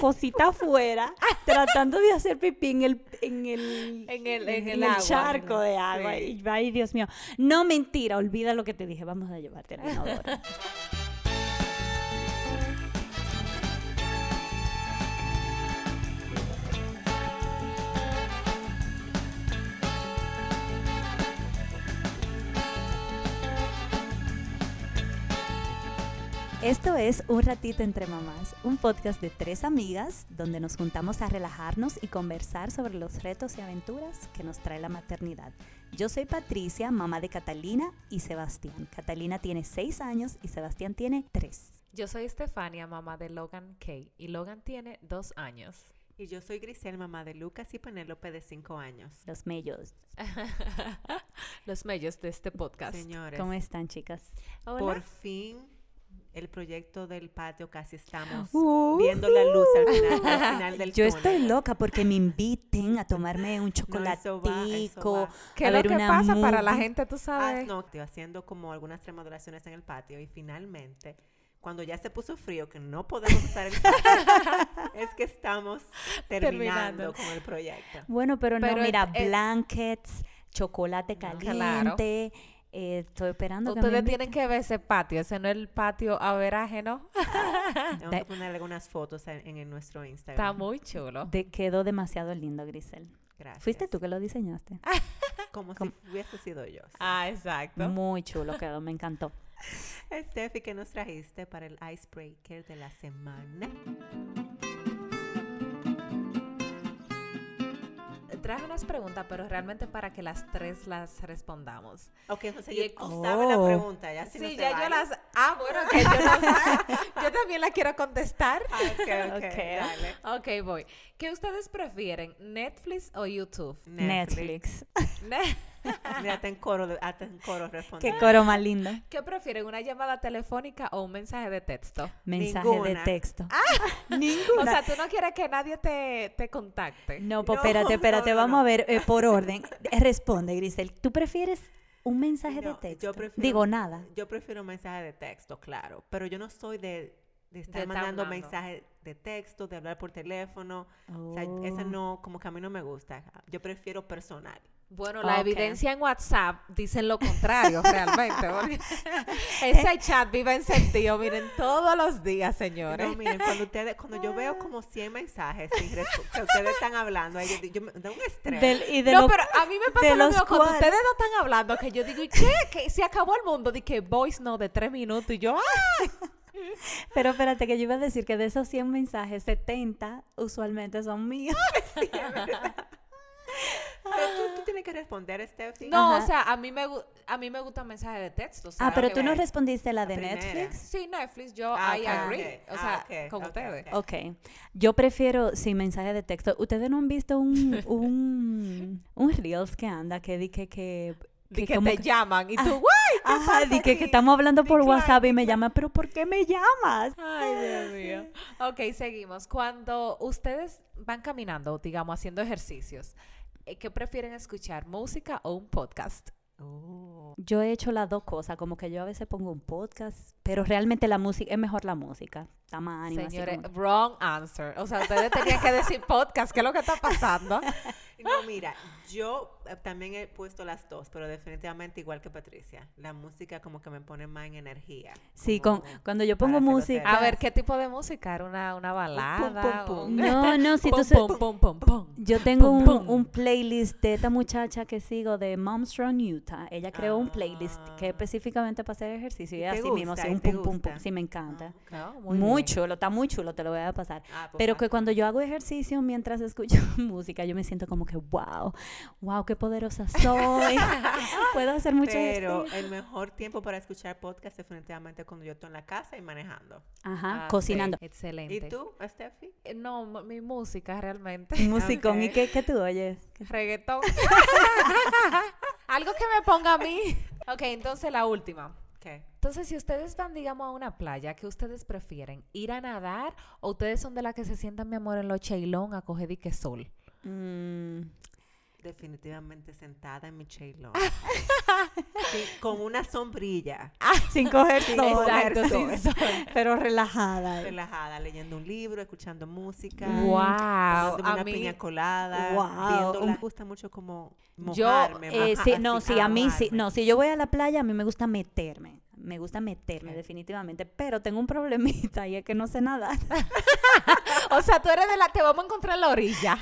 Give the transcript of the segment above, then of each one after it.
cosita afuera, tratando de hacer pipí en el, en el, En el- en en el el agua. charco de agua. Sí. Y ay, Dios mío. No, mentira, olvida lo que te dije. Vamos a llevarte inodoro. Esto es Un Ratito entre Mamás, un podcast de tres amigas donde nos juntamos a relajarnos y conversar sobre los retos y aventuras que nos trae la maternidad. Yo soy Patricia, mamá de Catalina y Sebastián. Catalina tiene seis años y Sebastián tiene tres. Yo soy Estefania, mamá de Logan Kay, y Logan tiene dos años. Y yo soy Grisel, mamá de Lucas y Penélope de 5 años. Los mellos. Los medios de este podcast. Señores, ¿Cómo están, chicas? Hola. por fin el proyecto del patio casi estamos Uh. viendo la luz al final, al final del Yo túnel. estoy loca porque me inviten a tomarme un No, eso va, eso chocolatico. va. ¿Qué a es lo ver que una pasa para la gente, tú Ah, sabes? no, estoy haciendo como algunas remodelaciones en el patio y finalmente, cuando ya se puso frío, que no podemos usar el patio, es que estamos terminando, Terminando. con el proyecto. Bueno, pero, Pero no, mira, eh, blankets, chocolate Claro. Eh, estoy esperando que me Ustedes tienen que ver ese patio, ese no es el patio averaje, Tengo De- que poner algunas fotos en, en nuestro Está Instagram. muy chulo. De- quedó demasiado lindo, Grisel. Gracias. ¿Fuiste tú que lo diseñaste? Como Com- si hubiese sido yo. sí. Ah, exacto. Muy chulo quedó, me encantó. Steffi, ¿qué nos trajiste para el icebreaker de la semana? Traje unas preguntas, pero realmente para que las tres las respondamos. Ok, entonces Y- yo, tú sabes la Oh. pregunta, ya si sí, no ya yo las... Ah, bueno, que yo también la quiero contestar. Ah, ok, ok, Ok. dale. Ok, voy. ¿Qué ustedes prefieren, Netflix o YouTube? Netflix. Ne- Mira, hasta en coro, de- hasta en coro responde. Qué coro más lindo. ¿Qué prefieren, una llamada telefónica o un mensaje de texto? Mensaje de Ninguna. texto. O sea, tú no quieres que nadie te, te contacte. No, pues No, espérate, espérate, no, vamos no. a ver eh, por orden. Eh, Responde, Grisel. ¿Tú prefieres un mensaje de texto? yo prefiero- Digo nada. Yo prefiero un mensaje de texto, claro, pero yo no soy de, de estar De mandando hablando. mensajes de texto, de hablar por teléfono. O sea, Oh. eso no, como que a mí no me gusta. Yo prefiero personal. Bueno, la evidencia en WhatsApp dice lo contrario, realmente. porque ese chat vive encendido, miren, todos los días, señores. No, miren, cuando ustedes, cuando yo veo como 100 mensajes sin que ustedes están hablando, ahí yo, di- yo me da un estrés. Del- y de no, lo- pero a mí me pasa lo los mismo cuando ustedes no están hablando, que yo digo, ¿y qué? Que se acabó el mundo, de que voice no de tres minutos, y yo, ¡ah! Pero espérate, que yo iba a decir que de esos 100 mensajes, 70 usualmente son míos. Pero tú, tú tienes que responder, Steffi. No, Ajá. o sea, a mí me, a mí me gusta mensaje de texto. o sea, Ah, pero tú no respondiste la de. Netflix. Sí, Netflix, yo, Ah, I agree. O Ah, sea, ok, con ustedes. ok. Ok. Yo prefiero sin mensaje de texto. ¿Ustedes no han visto un, un, un Reels que anda que di que... que De que como te que- llman y tú, Ah. ¡guay! Ajá, pasa di que, que estamos hablando por WhatsApp y me llama, pero ¿por qué me llamas? Ay, Dios mío. Ok, seguimos. Cuando ustedes van caminando, digamos, haciendo ejercicios, eh, ¿qué prefieren escuchar? ¿Música o un podcast? Oh. Yo he hecho las dos cosas, como que yo a veces pongo un podcast, pero realmente la música, es mejor la música. Está más ánimo, así Señores, como- wrong answer. O sea, ustedes tenían que decir podcast. ¿Qué es lo que está pasando? No, mira, yo eh, también he puesto las dos, pero definitivamente igual que Patricia. La música como que me pone más en energía. Sí, con, cuando yo pongo música... A ver, ¿qué tipo de música? ¿Era una, una balada? pum, un- No, no, si tú Pum, se- pum, pum, pum, pum. Yo tengo Pum, un, pum. un playlist de esta muchacha que sigo de Moms from Utah. Ella creó un playlist que Ah. específicamente para hacer ejercicio y ¿Y es te así mismo, gusta? así ¿Y un pum, pum, pum. Sí, me encanta. Muy, muy, chulo, está muy chulo, te lo voy a pasar. Ah, pues Pero que cuando yo hago ejercicio mientras escucho música, yo me siento como que, wow, wow, qué poderosa soy. Puedo hacer mucho Pero ejercicio. el mejor tiempo para escuchar podcast definitivamente cuando yo estoy en la casa y manejando. Ajá, Ah, cocinando. Excelente. ¿Y tú, Steffi? Eh, No, mi música realmente. Musicón. ¿Y qué, qué tú oyes? Reggaetón. Algo que me ponga a mí. Ok, entonces la última. Entonces, si ustedes van, digamos, a una playa, ¿qué ustedes prefieren? ¿Ir a nadar o ustedes son de las que se sientan, mi amor, en los cheilón a coger dique sol? Mm, Definitivamente sentada en mi J-Lo. Sí, con una sombrilla. Sin coger Sin sol, coger Exacto, sol. sin sol. pero relajada. Relajada, leyendo un libro, escuchando música. Wow, una mí piña colada. Wow, Me gusta mucho como Yo, mojarme. Eh, sí, así, no, sí, a mí sí. No, si yo voy a la playa, a mí me gusta meterme. Me gusta meterme, definitivamente. Pero tengo un problemita y es que no sé nadar. O sea, tú eres de la... Te vamos a encontrar en la orilla.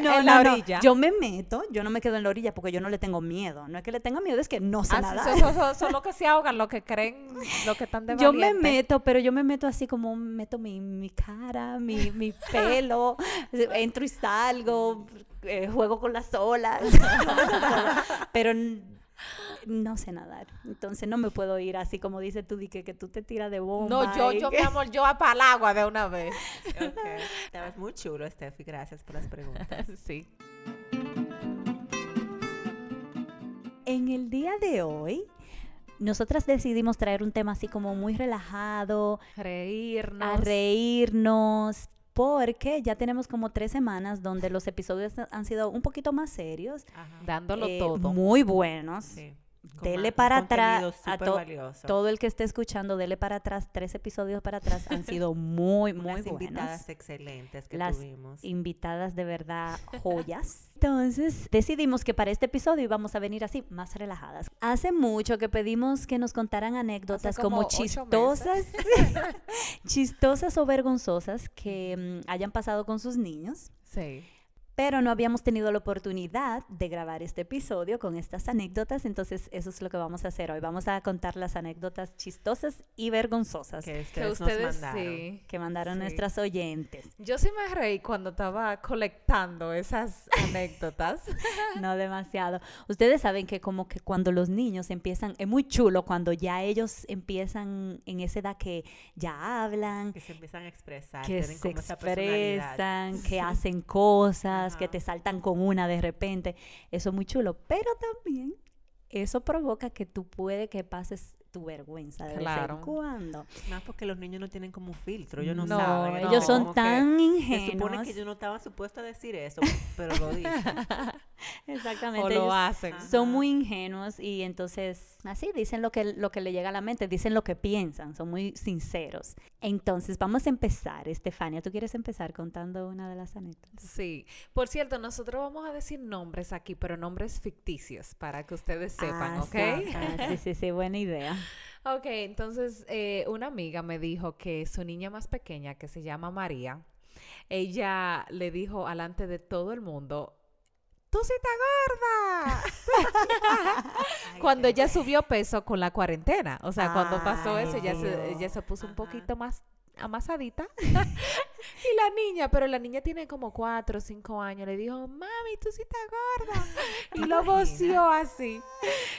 No, en la no. orilla. Yo me meto, yo no me quedo en la orilla porque yo no le tengo miedo. No es que le tenga miedo, es que no sé Ah, sí, nadar. son, son- son los que se ahogan, los que creen, los que están de Yo me meto, pero yo me meto así como meto mi, mi cara, mi, mi pelo, entro y salgo, eh, juego con las olas, pero no sé nadar. Entonces no me puedo ir así como dice tú, di que, que tú te tiras de bomba. No, yo, yo, que- mi amor, yo a para el agua de una vez. Ok. Estabas muy chulo, Steffi. Gracias por las preguntas. sí. En el día de hoy, nosotras decidimos traer un tema así como muy relajado, Reírnos. a reírnos, porque ya tenemos como tres semanas donde los episodios han sido un poquito más serios, Ajá. Dándolo eh, todo. muy buenos. Sí. Dele para atrás a súper to- valioso. Todo el que esté escuchando, dele para atrás, tres episodios para atrás han sido muy, muy Unas buenos. invitadas excelentes que Las tuvimos. invitadas de verdad joyas. Entonces decidimos que para este episodio íbamos a venir así, más relajadas. Hace mucho que pedimos que nos contaran anécdotas como, chistosas, chistosas o vergonzosas que mm, hayan pasado con sus niños. Sí. Pero no habíamos tenido la oportunidad de grabar este episodio con estas anécdotas, entonces eso es lo que vamos a hacer hoy. Vamos a contar las anécdotas chistosas y vergonzosas que Que ustedes, nos mandaron. sí. que mandaron Sí. nuestras oyentes. Yo sí me reí cuando estaba colectando esas anécdotas. No demasiado. Ustedes saben que como que cuando los niños empiezan, es muy chulo cuando ya ellos empiezan en esa edad que ya hablan, Que se empiezan a expresar. que tienen se como esa personalidad. expresan, que hacen cosas, que Ajá. te saltan con una de repente. Eso es muy chulo. Pero también eso provoca que tú puede que pases tu vergüenza de vez Claro. en cuando. Más porque los niños no tienen como un filtro, ellos no, No, saben. ellos son que tan Se ingenuos. supone que ellos no estaban supuestos a decir eso, pero lo dicen. Exactamente. o lo hacen. Ajá. son muy ingenuos y entonces así dicen lo que, lo que le llega a la mente, dicen lo que piensan, son muy sinceros. Entonces vamos a empezar, Estefania, ¿tú quieres empezar contando una de las anécdotas? Sí. Por cierto, nosotros vamos a decir nombres aquí, pero nombres ficticios para que ustedes sepan, Ah, ¿ok? sí, ah, sí, sí, sí, buena idea. Ok, entonces eh, una amiga me dijo que su niña más pequeña, que se llama María, ella le dijo alante de todo el mundo, ¡tú sí estás gorda! Cuando ella subió peso con la cuarentena. O sea, cuando pasó eso, ella se, ella se puso un poquito más amasadita. y la niña, pero la niña tiene como cuatro o cinco años, le dijo, mami, tú sí estás gorda. y lo voció así.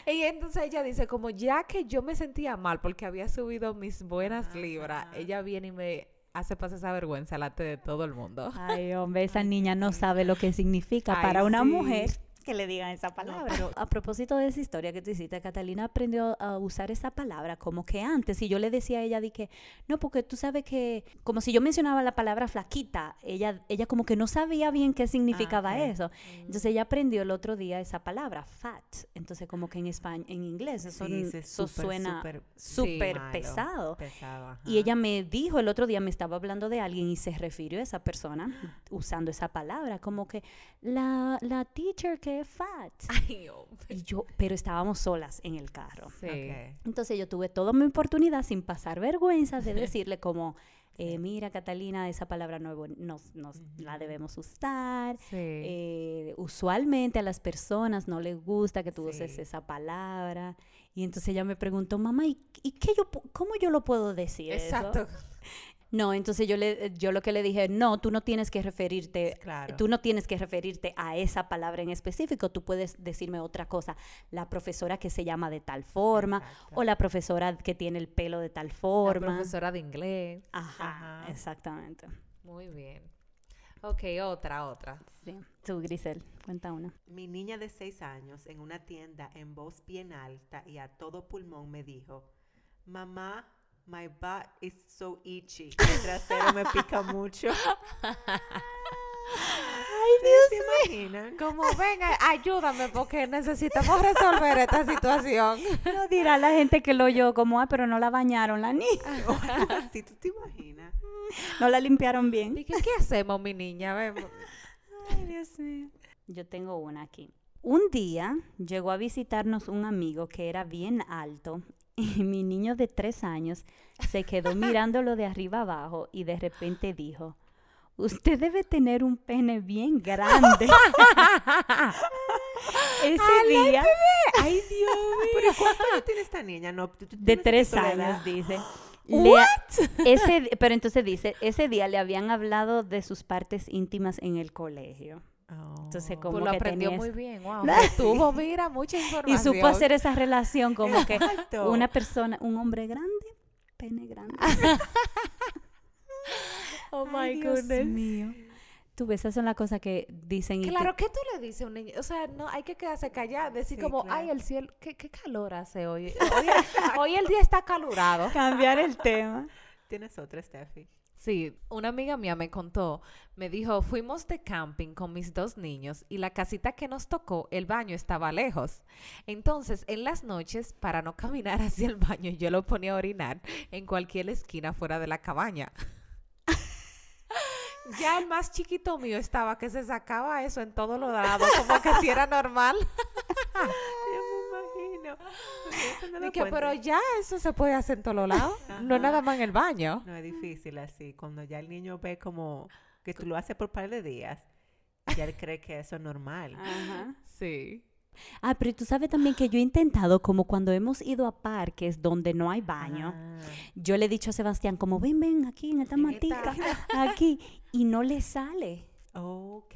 Y entonces ella dice, como ya que yo me sentía mal porque había subido mis buenas libras, ella viene y me hace pasar esa vergüenza delante de todo el mundo. Ay, hombre, esa niña no sabe lo que significa Ay, para una sí. mujer que le digan esa palabra. pero a propósito de esa historia que tú hiciste, Catalina aprendió a usar esa palabra como que antes, y yo le decía a ella, di que, no, porque tú sabes que, como si yo mencionaba la palabra flaquita, ella, ella como que no sabía bien qué significaba ok. eso. Entonces ella aprendió el otro día esa palabra, fat. Entonces como que en español, en inglés, eso, Sí, sí, eso súper, suena súper malo, pesado. pesado. Y ella me dijo el otro día, me estaba hablando de alguien y se refirió a esa persona usando esa palabra, como que la, la teacher que fat. Ay. Y yo, pero estábamos solas en el carro. Sí. Entonces yo tuve toda mi oportunidad sin pasar vergüenza de decirle como, eh, mira Catalina, esa palabra no, nos, nos la debemos usar. Sí. Eh, usualmente a las personas no les gusta que tú uses esa palabra. Y entonces ella me preguntó, mamá, ¿y, y qué yo, cómo yo lo puedo decir? eso?" No, entonces yo, le, yo lo que le dije, no, tú no tienes que referirte, Claro. tú no tienes que referirte a esa palabra en específico, tú puedes decirme otra cosa, la profesora que se llama de tal forma, Exacto. o la profesora que tiene el pelo de tal La forma. profesora de inglés. Ajá, Ajá. exactamente. Muy bien. Ok, otra, otra. Sí. Tú, Grisel, cuenta una. Mi niña de seis años en una tienda en voz bien alta y a todo pulmón me dijo, mamá, my butt is so itchy. Mi trasero me pica mucho. ¿Se imaginan? Como, venga, ayúdame porque necesitamos resolver esta situación. No dirá la gente que lo oyó como, ah, pero no la bañaron la niña. Si tú te imaginas. No la limpiaron bien. Dije, ¿qué hacemos, mi niña? Vemos. Ay, Dios mío. Yo tengo una aquí. Un día llegó a visitarnos un amigo que era bien alto y mi niño de tres años se quedó mirándolo de arriba abajo y de repente dijo, usted debe tener un pene bien grande. Ese día, Ay, Dios mío. ¿Pero cuánto tiene esta niña? No, tú- tú de tres años, dice. Le- ese, pero entonces dice, ese día le habían hablado de sus partes íntimas en el colegio. Entonces, Oh. como Pues lo que aprendió muy bien. Wow. Tuvo, mira, mucha información. Y supo hacer esa relación como que Exacto. una persona, un hombre grande, pene grande. Oh, my Ay, Dios goodness. mío. Tú ves, esas son las cosas que dicen. y te- Claro, ¿qué tú le dices a un niño? O sea, no, hay que quedarse callado, decir Sí, como, claro. ay, el cielo, ¿qué, qué calor hace hoy? Hoy, hoy el día está calurado. cambiar el tema. Tienes otra, Steffi. Sí, una amiga mía me contó, me dijo, fuimos de camping con mis dos niños y la casita que nos tocó, el baño estaba lejos. Entonces, en las noches, para no caminar hacia el baño, yo lo ponía a orinar en cualquier esquina fuera de la cabaña. ya el más chiquito mío estaba que se sacaba eso en todos los lados, como que si era normal. No pero ya eso se puede hacer en todos lados, no nada más en el baño. No es difícil así. Cuando ya el niño ve como que tú lo haces por par de días, ya él cree que eso es normal. Ajá. Sí. Ah, pero tú sabes también que yo he intentado, como cuando hemos ido a parques donde no hay baño, Ah, yo le he dicho a Sebastián, como ven, ven, aquí en esta matica, aquí, y no le sale. Ok.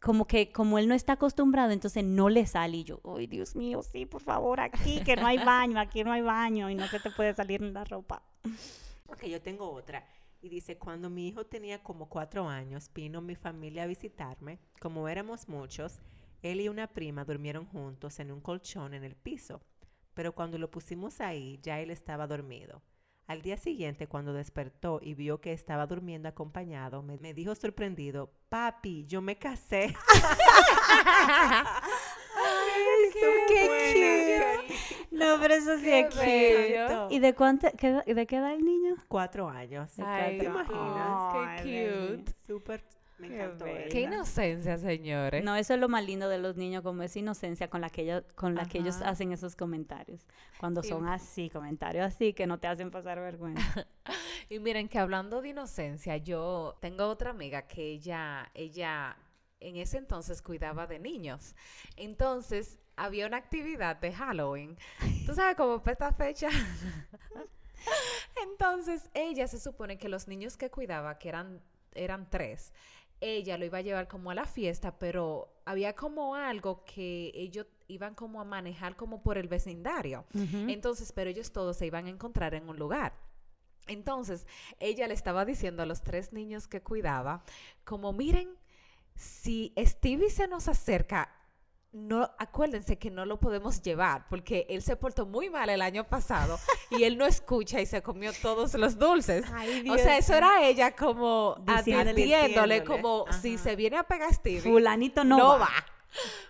Como que, como él no está acostumbrado, entonces no le sale. Y yo, ay, Dios mío, sí, por favor, aquí, que no hay baño, aquí no hay baño, y no se te puede salir en la ropa. Ok, yo tengo otra. Y dice, cuando mi hijo tenía como cuatro años, vino mi familia a visitarme. Como éramos muchos, él y una prima durmieron juntos en un colchón en el piso. Pero cuando lo pusimos ahí, ya él estaba dormido. Al día siguiente, cuando despertó y vio que estaba durmiendo acompañado, me, me dijo sorprendido, papi, yo me casé. qué cute. No, pero eso sí Qué es cute. ¿Y de, cuánto, qué, de qué edad el niño? Cuatro años. Ay, ¿Te imaginas? qué Ay, cute. Súper, me Qué encantó. Qué inocencia, señores. No, eso es lo más lindo de los niños, como esa inocencia con la que ellos, con la que ellos hacen esos comentarios. Cuando son así, comentarios así, que no te hacen pasar vergüenza. Y miren que hablando de inocencia, yo tengo otra amiga que ella, ella en ese entonces cuidaba de niños. Entonces había una actividad de Halloween. Tú sabes cómo para esta fecha. Entonces ella se supone que los niños que cuidaba, que eran, eran tres, ella lo iba a llevar como a la fiesta, pero había como algo que ellos iban como a manejar como por el vecindario. Entonces, pero ellos todos se iban a encontrar en un lugar. Entonces, ella le estaba diciendo a los tres niños que cuidaba, como miren, si Stevie se nos acerca, no, acuérdense que no lo podemos llevar, porque él se portó muy mal el año pasado y él no escucha y se comió todos los dulces. Ay, O sea, eso era ella como advirtiéndole, como si se viene a pegar Stevie, Fulanito no, no, va. va.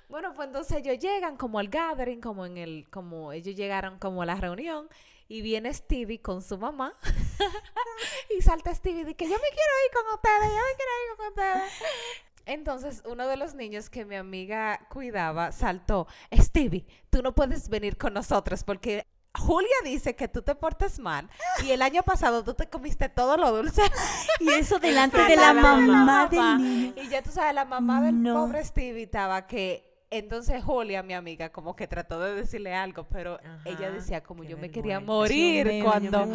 Bueno, pues entonces ellos llegan como al gathering, como en el, como ellos llegaron como a la reunión y viene Stevie con su mamá y salta Stevie y dice que yo me quiero ir con ustedes, yo me quiero ir con ustedes. Entonces uno de los niños que mi amiga cuidaba saltó, Stevie, tú no puedes venir con nosotros porque Julia dice que tú te portas mal y el año pasado tú te comiste todo lo dulce. Y eso delante de la mamá mamá. del niño. Y ya tú sabes, la mamá del No. pobre Stevie estaba que... Entonces Julia, mi amiga, como que trató de decirle algo, pero ella decía como yo me quería morir cuando,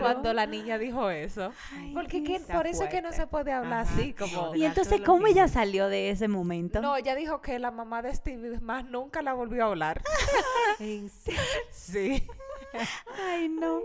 cuando la niña dijo eso. Ay, Porque que- por eso es que no se puede hablar Ajá. así, como... Y entonces, ¿cómo ella salió de ese momento? No, ella dijo que la mamá de Stevie más nunca la volvió a hablar. En serio. sí. Ay, no.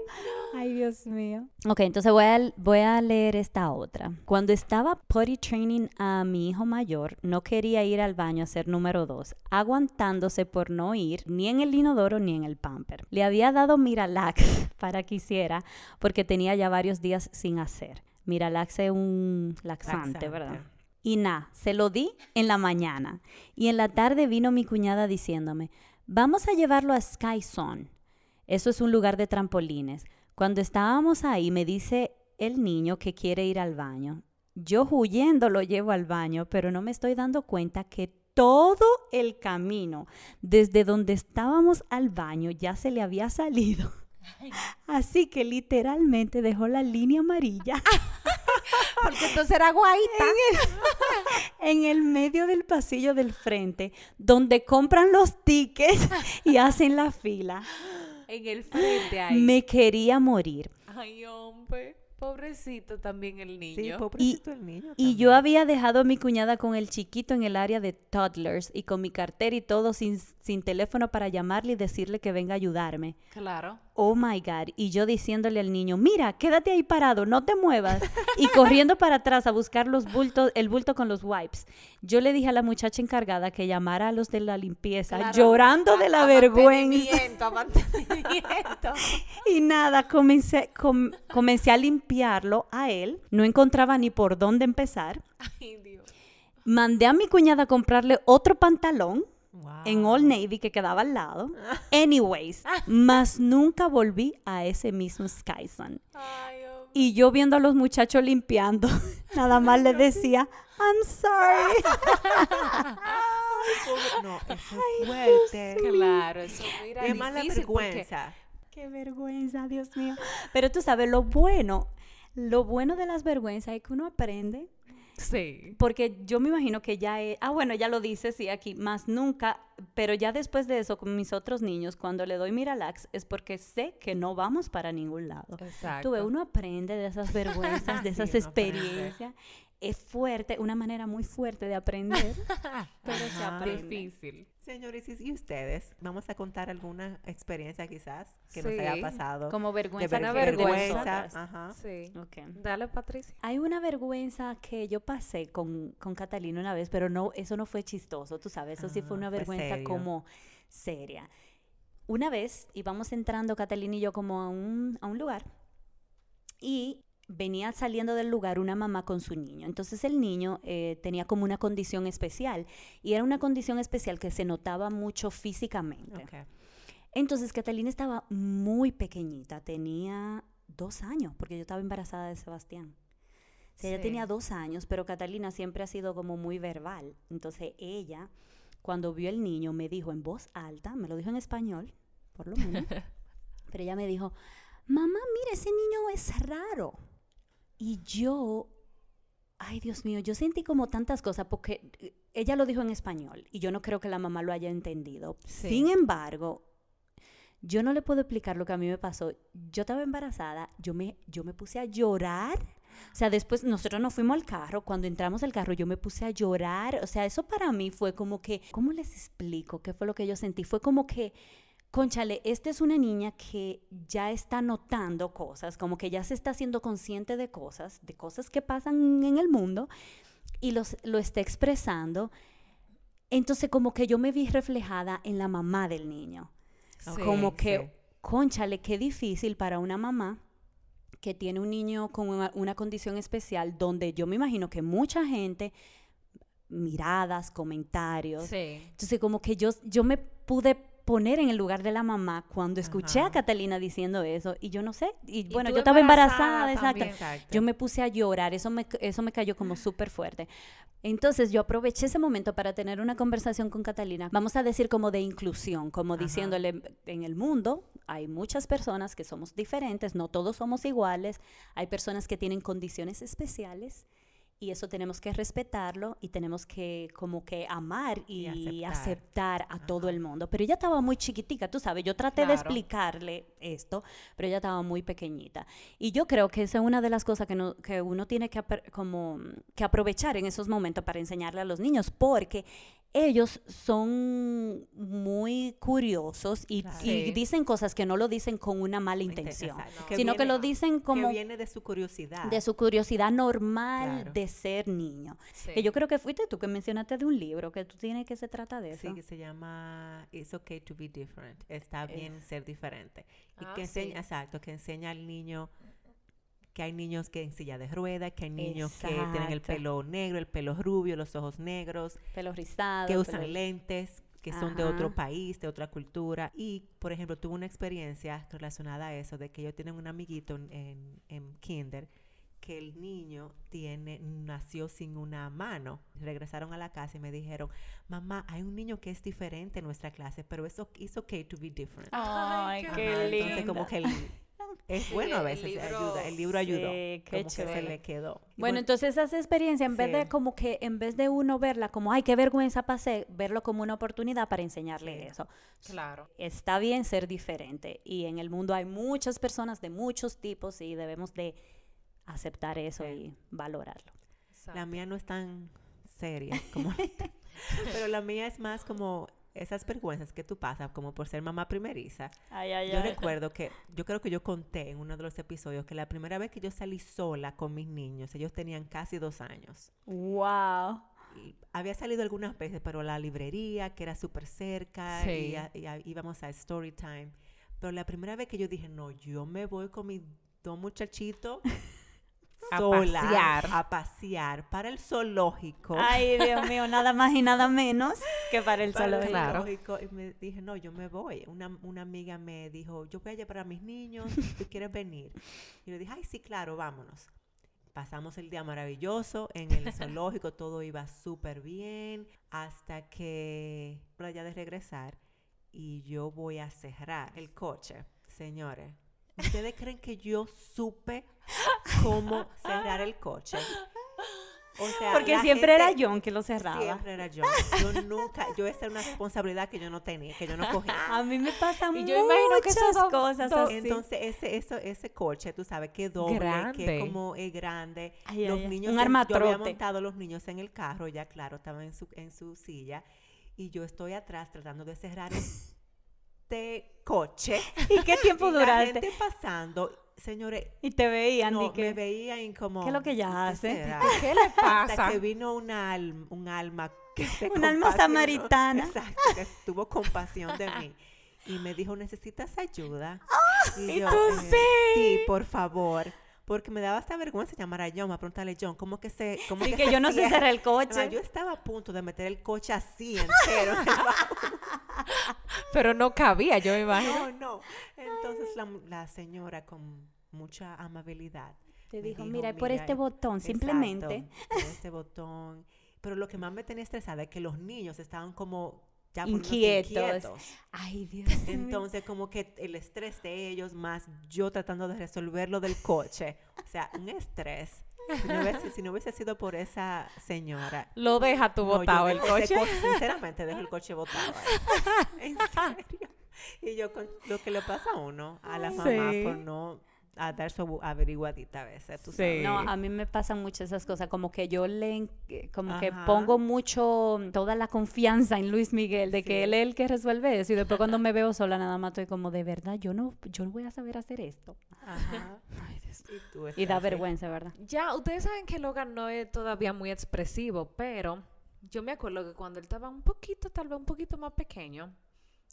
Dios mío. Ok, entonces voy a, voy a leer esta otra. Cuando estaba potty training a mi hijo mayor, no quería ir al baño a hacer número dos, aguantándose por no ir ni en el inodoro ni en el pamper. Le había dado Miralax para que hiciera porque tenía ya varios días sin hacer. Miralax es un laxante, Laxante. ¿verdad? Y nada, se lo di en la mañana. Y en la tarde vino mi cuñada diciéndome, vamos a llevarlo a Sky Zone. Eso es un lugar de trampolines. Cuando estábamos ahí me dice el niño que quiere ir al baño. Yo huyendo lo llevo al baño, pero no me estoy dando cuenta que todo el camino, desde donde estábamos al baño, ya se le había salido. Así que literalmente dejó la línea amarilla Porque entonces era guaita. en el medio del pasillo del frente, donde compran los tickets y hacen la fila. En el frente ahí. Me quería morir. Ay, hombre. Pobrecito también el niño. Sí, pobrecito el niño. Y yo había dejado a mi cuñada con el chiquito en el área de toddlers y con mi cartera y todo sin, sin teléfono para llamarle y decirle que venga a ayudarme. Claro. Oh my God. Y yo diciéndole al niño, mira, quédate ahí parado, no te muevas. Y corriendo para atrás a buscar los bultos, el bulto con los wipes. Yo le dije a la muchacha encargada que llamara a los de la limpieza, Claro, llorando a- de la a vergüenza. mantenimiento, a mantenimiento. Y nada, comencé, com- comencé a limpiarlo a él. No encontraba ni por dónde empezar. Ay, Dios. Mandé a mi cuñada a comprarle otro pantalón Wow. en Old Navy que quedaba al lado. Anyways, más nunca volví a ese mismo Skyson. Ay, hombre. Y yo viendo a los muchachos limpiando, nada más le decía, I'm sorry. No, eso es fuerte. Claro, eso mira, Qué mala porque- vergüenza. Qué vergüenza, Dios mío. Pero tú sabes, lo bueno, lo bueno de las vergüenzas es que uno aprende Sí. Porque yo me imagino que ya es, ah, bueno, ya lo dice, sí, aquí, más nunca, pero ya después de eso, con mis otros niños, cuando le doy Miralax, es porque sé que no vamos para ningún lado. Exacto. Tú ves, uno aprende de esas vergüenzas, de esas experiencias. Es fuerte, una manera muy fuerte de aprender, pero se Ajá. aprende. Difícil. Señores, ¿y ustedes? Vamos a contar alguna experiencia quizás que nos haya pasado. Como vergüenza. Una de vergüenza. Ajá. Sí. Ok. Dale, Patricia. Hay una vergüenza que yo pasé con, con Catalina una vez, pero no, eso no fue chistoso, tú sabes, eso sí fue Ah, una vergüenza como seria. Una vez íbamos entrando Catalina y yo como a un, a un lugar y venía saliendo del lugar una mamá con su niño. Entonces el niño eh, tenía como una condición especial y era una condición especial que se notaba mucho físicamente. Entonces Catalina estaba muy pequeñita, tenía dos años, porque yo estaba embarazada de Sebastián. O sea, ella tenía dos años, pero Catalina siempre ha sido como muy verbal. Entonces ella, cuando vio el niño, me dijo en voz alta, me lo dijo en español, por lo menos, pero ella me dijo, mamá, mira, ese niño es raro. Y yo, ay Dios mío, yo sentí como tantas cosas porque eh, ella lo dijo en español y yo no creo que la mamá lo haya entendido. Sí. Sin embargo, yo no le puedo explicar lo que a mí me pasó. Yo estaba embarazada, yo me, yo me puse a llorar. O sea, después nosotros nos fuimos al carro, cuando entramos al carro yo me puse a llorar. O sea, eso para mí fue como que, ¿cómo les explico qué fue lo que yo sentí? Fue como que, conchale, esta es una niña que ya está notando cosas, como que ya se está haciendo consciente de cosas, de cosas que pasan en el mundo y los, lo está expresando. Entonces como que yo me vi reflejada en la mamá del niño Sí, como que, sí. conchale, qué difícil para una mamá que tiene un niño con una, una condición especial donde yo me imagino que mucha gente, miradas, comentarios. Sí. Entonces como que yo, yo me pude poner en el lugar de la mamá cuando escuché a. Catalina diciendo eso y yo no sé, y, Y bueno, yo estaba embarazada, embarazada exacto. Yo me puse a llorar, eso me, eso me cayó como súper fuerte. Entonces yo aproveché ese momento para tener una conversación con Catalina, vamos a decir como de inclusión, como Ajá. diciéndole, en el mundo hay muchas personas que somos diferentes, no todos somos iguales, hay personas que tienen condiciones especiales y eso tenemos que respetarlo y tenemos que como que amar y, Y aceptar. aceptar. a todo el mundo. Pero ella estaba muy chiquitica, tú sabes, yo traté de explicarle esto, pero ella estaba muy pequeñita. Y yo creo que esa es una de las cosas que, no- que uno tiene que, como, que aprovechar en esos momentos para enseñarle a los niños, porque ellos son muy curiosos y, Claro. y Sí. dicen cosas que no lo dicen con una mala Inte- intención, sino que viene- lo dicen como Que viene de su curiosidad. de su curiosidad normal Claro. de ser niño. Sí. Que yo creo que fuiste tú que mencionaste de un libro que tú tienes que se trata de eso. Sí, que se llama It's okay to be different. Está bien ser diferente. Y Ah, que enseña, sí. exacto, que enseña al niño que hay niños que en silla de ruedas, que hay niños que tienen el pelo negro, el pelo rubio, los ojos negros, Pelo rizado. que pelo- usan lentes, que son de otro Ajá. país, de otra cultura. Y, por ejemplo, tuve una experiencia relacionada a eso, de que ellos tienen un amiguito en, en, en kinder, que el niño tiene, nació sin una mano. Regresaron a la casa y me dijeron, mamá, hay un niño que es diferente en nuestra clase, pero eso it's okay to be different. Ay, Ay, qué Ajá, lindo. Entonces, como que el- es Sí, bueno a veces, libro- ayuda, el libro ayudó. Sí, qué como que se le quedó. Bueno, entonces esa experiencia, en vez de como que, en vez de uno verla como, ay, qué vergüenza pasé, verlo como una oportunidad para enseñarle Sí. eso. Claro. Está bien ser diferente y en el mundo hay muchas personas de muchos tipos y debemos de aceptar eso Sí. y valorarlo. La mía no es tan seria como. Pero la mía es más como esas vergüenzas que tú pasas, como por ser mamá primeriza. Ay, ay, Yo recuerdo que, yo creo que yo conté en uno de los episodios que la primera vez que yo salí sola con mis niños, ellos tenían casi dos años. Wow. Y había salido algunas veces, pero la librería, que era súper cerca, Sí. y, a- y a- íbamos a story time. Pero la primera vez que yo dije, no, yo me voy con mis dos muchachitos A sola pasear. a pasear para el zoológico. Ay, Dios mío, nada más y nada menos que para el para el zoológico. Claro. zoológico. Y me dije, no, yo me voy. Una, una amiga me dijo, yo voy a llevar a mis niños, ¿tú quieres venir? Y le dije, ay, sí, claro, vámonos. Pasamos el día maravilloso en el zoológico, todo iba súper bien, hasta que ya de regresar y yo voy a cerrar el coche. Señores, ¿ustedes creen que yo supe cómo cerrar el coche? O sea, Porque la siempre era John que lo cerraba. Siempre era yo. Yo nunca, yo esa era una responsabilidad que yo no tenía, que yo no cogía. A mí me pasan Y yo imagino que dos- cosas así. Entonces, ese, eso, ese coche, tú sabes, que doble, Grande. que como es grande. Ay, los ay, niños, Un en- yo había armatrote. montado los niños en el carro, ya claro, estaban en su, en su silla. Y yo estoy atrás tratando de cerrar este coche. ¿Y qué tiempo y la duraste? gente pasando, señores, Y te veían, no, di que... me veían y como... ¿Qué es lo que ella ¿qué hace? será? ¿Qué le Hasta pasa? que vino una al- un alma que se Un alma samaritana. Exacto, que tuvo compasión de mí. Y me dijo, ¿necesitas ayuda? ¿y yo, tú eh, sí? Sí, por favor. Porque me daba hasta vergüenza llamar a John, a preguntarle, John, ¿cómo que se cómo Y que que se yo no sé cierra?" cerrar el coche. yo estaba a punto de meter el coche así entero. en el baúl. Pero no cabía, yo me imagino. no, no. Entonces la, la señora con mucha amabilidad Te me dijo, mira, por "Mira, este botón, simplemente. Por este botón. Pero lo que más me tenía estresada es que los niños estaban como ya Inquietos. inquietos. Ay, Dios. Entonces, como que el estrés de ellos, más yo tratando de resolver lo del coche. O sea, un estrés. Si no hubiese, si no hubiese sido por esa señora. Lo deja tu no, botado el coche. sinceramente, dejo el coche botado. En serio. Y yo, con lo que le pasa a uno, a mamás, Sí. por no a dar su averiguadita a veces, tú Sí. sabes. No, a mí me pasan mucho esas cosas, como que yo le, eh, como que pongo mucho, toda la confianza en Luis Miguel, de Sí. que él es el que resuelve eso, y después cuando me veo sola nada más estoy como, de verdad, yo no, yo no voy a saber hacer esto. Ajá. Y, tú Y da vergüenza, ¿verdad? Ya, ustedes saben que Logan no es todavía muy expresivo, pero yo me acuerdo que cuando él estaba un poquito, tal vez un poquito más pequeño,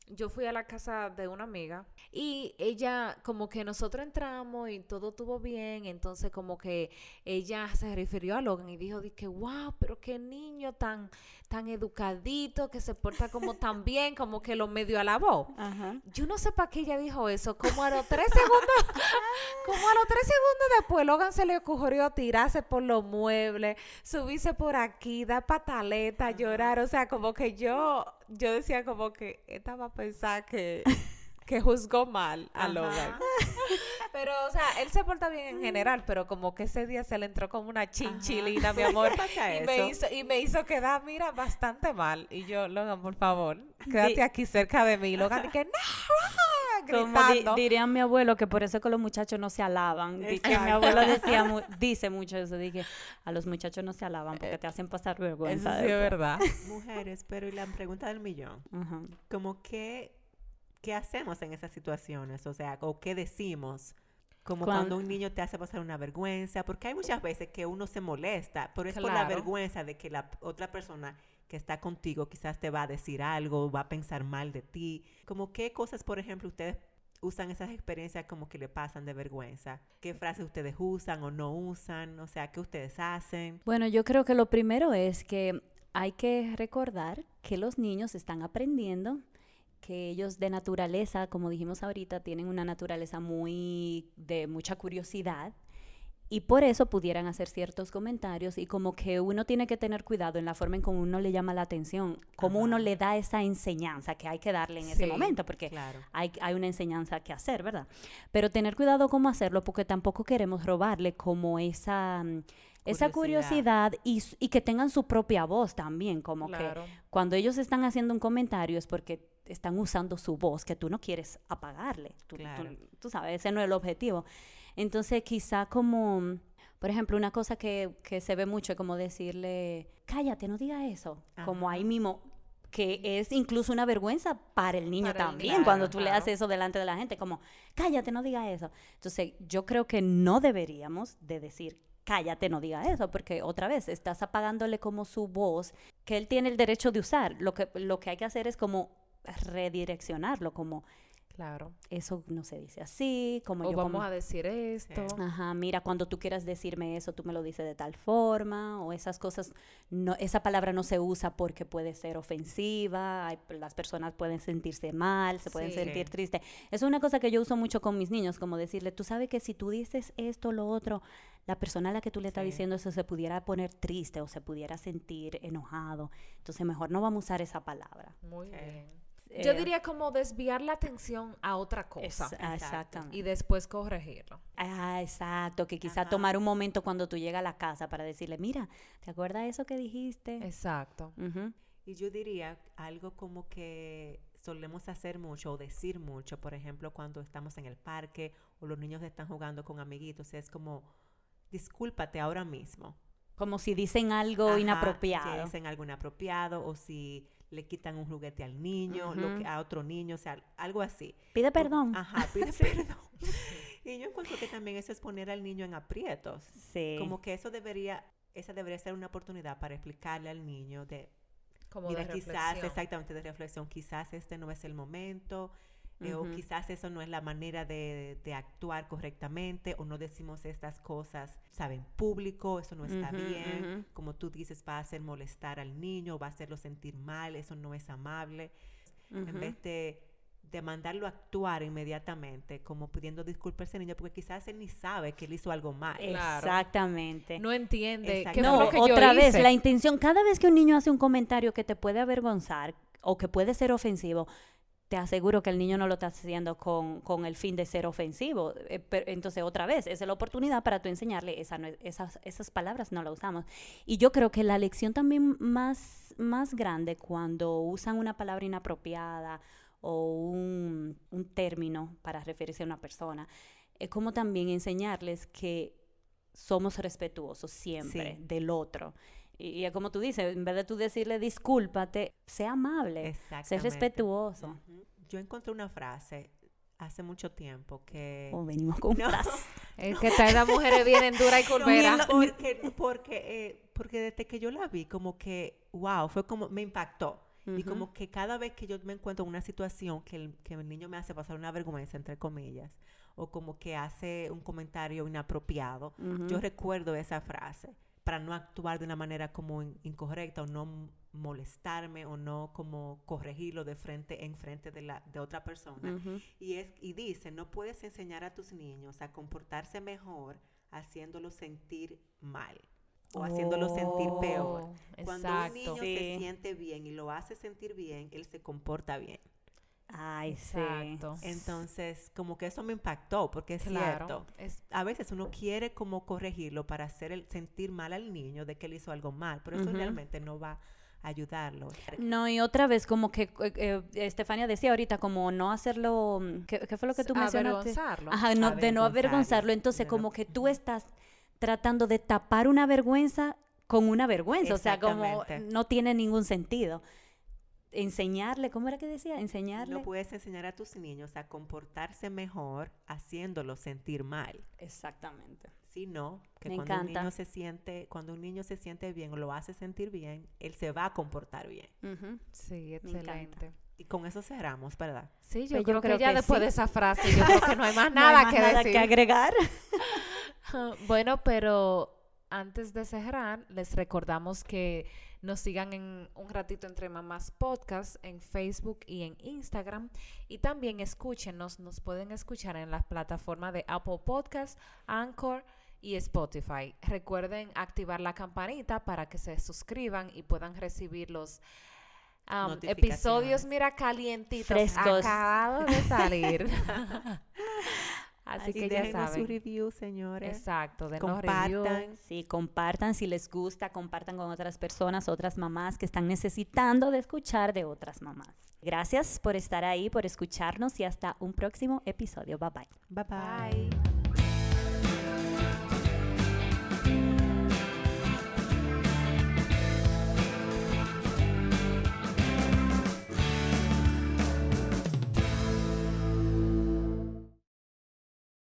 yo fui a la casa de una amiga y ella, como que nosotros entramos y todo estuvo bien, entonces como que ella se refirió a Logan y dijo, que wow, pero qué niño tan, tan educadito, que se porta como tan bien, como que lo medio alabó. Ajá. Yo no sé para qué ella dijo eso. Como a los tres segundos, como a los tres segundos después, Logan se le ocurrió tirarse por los muebles, subirse por aquí, dar pataleta, llorar. O sea, como que yo, yo decía como que esta va a pensar que, que juzgó mal a. Logan. Pero, o sea, él se porta bien en general, pero como que ese día se le entró como una chinchilina, mi amor. ¿Qué pasa Y me, hizo, y me hizo quedar, mira, bastante mal. Y yo, Logan, por favor, quédate aquí cerca de mí. Y Logan, que no, Como di- gritando. diría mi abuelo, que por eso es que los muchachos no se alaban. Que mi abuelo decía, mu- dice mucho eso, dije, a los muchachos no se alaban porque te hacen pasar Eso vergüenza. sí es después". verdad. Mujeres, pero y la pregunta del millón, como que, ¿qué hacemos en esas situaciones? O sea, o qué decimos, como Cuan- cuando un niño te hace pasar una vergüenza, porque hay muchas veces que uno se molesta, pero es por la Claro. vergüenza de que la otra persona que está contigo quizás te va a decir algo, va a pensar mal de ti. Como qué cosas, por ejemplo, ustedes usan esas experiencias como que le pasan de vergüenza? ¿Qué frases ustedes usan o no usan? O sea, ¿qué ustedes hacen? Bueno, yo creo que lo primero es que hay que recordar que los niños están aprendiendo, que ellos de naturaleza, como dijimos ahorita, tienen una naturaleza muy de mucha curiosidad y por eso pudieran hacer ciertos comentarios y como que uno tiene que tener cuidado en la forma en cómo uno le llama la atención, cómo uno le da esa enseñanza que hay que darle en ese momento, porque Claro. hay, hay una enseñanza que hacer, ¿verdad? Pero tener cuidado cómo hacerlo porque tampoco queremos robarle como esa, mm, esa Curiosidad. curiosidad y, y que tengan su propia voz también, como Claro. que cuando ellos están haciendo un comentario es porque están usando su voz que tú no quieres apagarle. Tú, tú- tú sabes, ese no es el objetivo. Entonces, quizá como, por ejemplo, una cosa que, que se ve mucho es como decirle, cállate, no diga eso. Como ahí mismo, que es incluso una vergüenza para el niño Para el también, cuando tú le haces eso delante de la gente, como, cállate, no diga eso. Entonces, yo creo que no deberíamos de decir, cállate, no diga eso, porque otra vez estás apagándole como su voz, que él tiene el derecho de usar. Lo que, lo que hay que hacer es como redireccionarlo, como, Claro. eso no se dice así, como O yo vamos como- a decir esto. Ajá, mira, cuando tú quieras decirme eso, tú me lo dices de tal forma, o esas cosas, no, esa palabra no se usa porque puede ser ofensiva, hay- las personas pueden sentirse mal, se pueden Sí. sentir tristes. Es una cosa que yo uso mucho con mis niños, como decirle, tú sabes que si tú dices esto, lo otro, la persona a la que tú le estás Sí. diciendo eso se pudiera poner triste o se pudiera sentir enojado, entonces mejor no vamos a usar esa palabra. Muy bien. Yo Eh, diría como desviar la atención a otra cosa ah, Exacto. exactamente. y después corregirlo. Ah, exacto, que quizá Ajá. tomar un momento cuando tú llegas a la casa para decirle, mira, ¿te acuerdas de eso que dijiste? Exacto. Y yo diría algo como que solemos hacer mucho o decir mucho, por ejemplo, cuando estamos en el parque o los niños están jugando con amiguitos, es como, discúlpate ahora mismo. Como si dicen algo Ajá, inapropiado. Si dicen algo inapropiado o si le quitan un juguete al niño, lo que- a otro niño, o sea, algo así. Pide perdón. Ajá, pide perdón. Y yo encuentro que también eso es poner al niño en aprietos. Sí. Como que eso debería, esa debería ser una oportunidad para explicarle al niño de, Como mira, de quizás, reflexión. exactamente de reflexión, quizás este no es el momento, eh, o Ujú. quizás eso no es la manera de, de actuar correctamente, o no decimos estas cosas, saben, público, eso no está Ujú, bien, ujú. como tú dices, va a hacer molestar al niño, va a hacerlo sentir mal, eso no es amable, en vez de, de mandarlo a actuar inmediatamente, como pidiendo disculpas a ese niño, porque quizás él ni sabe que él hizo algo mal. Claro. Exactamente. No entiende qué No, que yo otra vez, hice. la intención, cada vez que un niño hace un comentario que te puede avergonzar o que puede ser ofensivo, te aseguro que el niño no lo está haciendo con, con el fin de ser ofensivo. Eh, pero- entonces, otra vez, esa es la oportunidad para tú enseñarle, esa no es- esas, esas palabras no las usamos. Y yo creo que la lección también más, más grande cuando usan una palabra inapropiada o un, un término para referirse a una persona, es como también enseñarles que somos respetuosos siempre Sí. del otro. Y, y es como tú dices, en vez de tú decirle discúlpate, sé amable, sé respetuoso. Yo encontré una frase hace mucho tiempo que... O venimos con No. frases. Es que estas mujeres vienen dura y curvera. No, porque, porque, eh, porque desde que yo la vi, como que, wow, fue como, me impactó. Y como que cada vez que yo me encuentro en una situación que el, que el niño me hace pasar una vergüenza, entre comillas, o como que hace un comentario inapropiado, yo recuerdo esa frase para no actuar de una manera como in- incorrecta o no molestarme o no como corregirlo de frente en frente de la de otra persona. Y, es, y dice, no puedes enseñar a tus niños a comportarse mejor haciéndolos sentir mal o haciéndolos sentir peor. Oh, Cuando un niño Sí. se siente bien y lo hace sentir bien, él se comporta bien. Ay, sí. Exacto. Entonces, como que eso me impactó, porque es Claro. cierto. Es- A veces uno quiere como corregirlo para hacer el sentir mal al niño de que él hizo algo mal, pero eso realmente no va a ayudarlo. No, y otra vez, como que eh, eh, Estefania decía ahorita, como no hacerlo. mm, ¿Qué, qué fue lo que tú mencionaste? avergonzarlo. Ajá, no, de no Avergonzarlo. Entonces, no- como que tú estás tratando de tapar una vergüenza con una vergüenza. O sea, como no tiene ningún sentido. Enseñarle, ¿cómo era que decía? Enseñarle. No puedes enseñar a tus niños a comportarse mejor haciéndolos sentir mal, Exactamente. sino que Me cuando encanta. un niño se siente, cuando un niño se siente bien o lo hace sentir bien, él se va a comportar bien. Ujú. Sí, excelente. Y con eso cerramos, ¿verdad? Sí, yo, Pues yo creo, creo que ya que después sí. de esa frase, yo creo que no hay más No hay nada más que nada decir. que agregar. Bueno, pero antes de cerrar, les recordamos que nos sigan en un ratito entre mamás podcast en Facebook y en Instagram y también escúchenos, nos pueden escuchar en las plataformas de Apple Podcast, Anchor y Spotify. Recuerden activar la campanita para que se suscriban y puedan recibir los Notificaciones. episodios, mira, calientitos, Frescos. acabados de salir. Así que ya saben. review, señores. Exacto, denos review. Compartan. Sí, compartan si les gusta, compartan con otras personas, otras mamás que están necesitando de escuchar de otras mamás. Gracias por estar ahí, por escucharnos y hasta un próximo episodio. Bye bye. Bye bye. Bye.